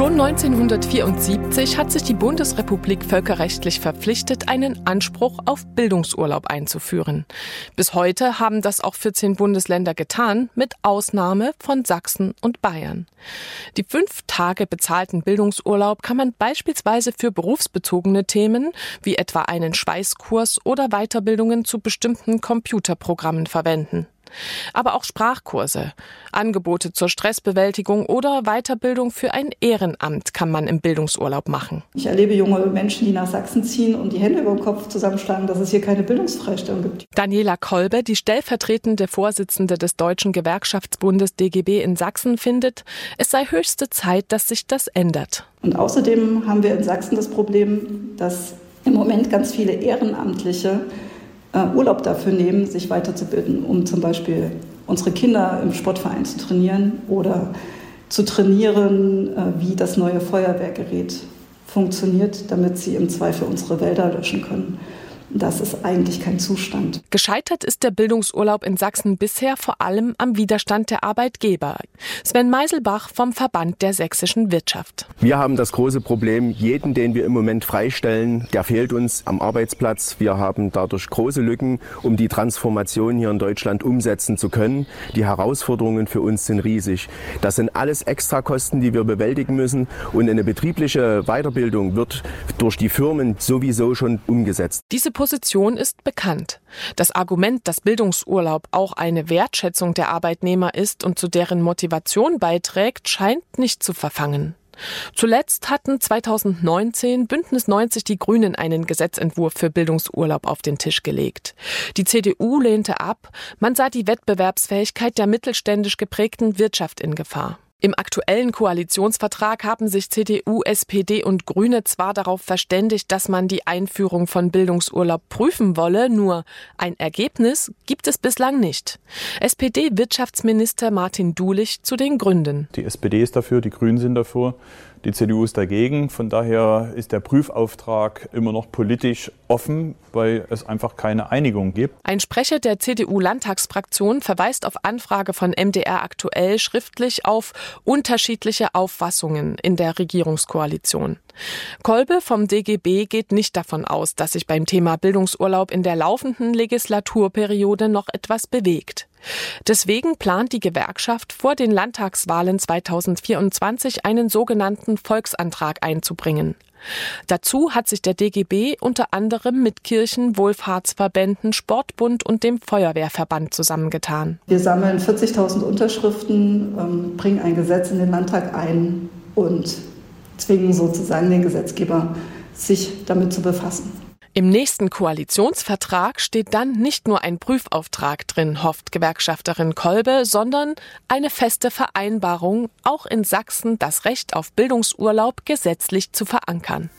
Schon 1974 hat sich die Bundesrepublik völkerrechtlich verpflichtet, einen Anspruch auf Bildungsurlaub einzuführen. Bis heute haben das auch 14 Bundesländer getan, mit Ausnahme von Sachsen und Bayern. Die fünf Tage bezahlten Bildungsurlaub kann man beispielsweise für berufsbezogene Themen wie etwa einen Schweißkurs oder Weiterbildungen zu bestimmten Computerprogrammen verwenden aber auch Sprachkurse, Angebote zur Stressbewältigung oder Weiterbildung für ein Ehrenamt kann man im Bildungsurlaub machen. Ich erlebe junge Menschen, die nach Sachsen ziehen und die Hände über den Kopf zusammenschlagen, dass es hier keine Bildungsfreistellung gibt. Daniela Kolbe, die stellvertretende Vorsitzende des Deutschen Gewerkschaftsbundes DGB in Sachsen, findet, es sei höchste Zeit, dass sich das ändert. Und außerdem haben wir in Sachsen das Problem, dass im Moment ganz viele Ehrenamtliche äh, Urlaub dafür nehmen, sich weiterzubilden, um zum Beispiel unsere Kinder im Sportverein zu trainieren oder zu trainieren, äh, wie das neue Feuerwehrgerät funktioniert, damit sie im Zweifel unsere Wälder löschen können. Das ist eigentlich kein Zustand. Gescheitert ist der Bildungsurlaub in Sachsen bisher vor allem am Widerstand der Arbeitgeber. Sven Meiselbach vom Verband der sächsischen Wirtschaft. Wir haben das große Problem, jeden, den wir im Moment freistellen, der fehlt uns am Arbeitsplatz. Wir haben dadurch große Lücken, um die Transformation hier in Deutschland umsetzen zu können. Die Herausforderungen für uns sind riesig. Das sind alles Extrakosten, die wir bewältigen müssen. Und eine betriebliche Weiterbildung wird durch die Firmen sowieso schon umgesetzt. Diese Position ist bekannt. Das Argument, dass Bildungsurlaub auch eine Wertschätzung der Arbeitnehmer ist und zu deren Motivation beiträgt, scheint nicht zu verfangen. Zuletzt hatten 2019 Bündnis 90 die Grünen einen Gesetzentwurf für Bildungsurlaub auf den Tisch gelegt. Die CDU lehnte ab, man sah die Wettbewerbsfähigkeit der mittelständisch geprägten Wirtschaft in Gefahr. Im aktuellen Koalitionsvertrag haben sich CDU, SPD und Grüne zwar darauf verständigt, dass man die Einführung von Bildungsurlaub prüfen wolle, nur ein Ergebnis gibt es bislang nicht. SPD-Wirtschaftsminister Martin Dulich zu den Gründen. Die SPD ist dafür, die Grünen sind dafür. Die CDU ist dagegen. Von daher ist der Prüfauftrag immer noch politisch offen, weil es einfach keine Einigung gibt. Ein Sprecher der CDU-Landtagsfraktion verweist auf Anfrage von MDR aktuell schriftlich auf unterschiedliche Auffassungen in der Regierungskoalition. Kolbe vom DGB geht nicht davon aus, dass sich beim Thema Bildungsurlaub in der laufenden Legislaturperiode noch etwas bewegt. Deswegen plant die Gewerkschaft vor den Landtagswahlen 2024 einen sogenannten Volksantrag einzubringen. Dazu hat sich der DGB unter anderem mit Kirchen, Wohlfahrtsverbänden, Sportbund und dem Feuerwehrverband zusammengetan. Wir sammeln 40.000 Unterschriften, ähm, bringen ein Gesetz in den Landtag ein und zwingen sozusagen den Gesetzgeber, sich damit zu befassen. Im nächsten Koalitionsvertrag steht dann nicht nur ein Prüfauftrag drin, hofft Gewerkschafterin Kolbe, sondern eine feste Vereinbarung, auch in Sachsen das Recht auf Bildungsurlaub gesetzlich zu verankern.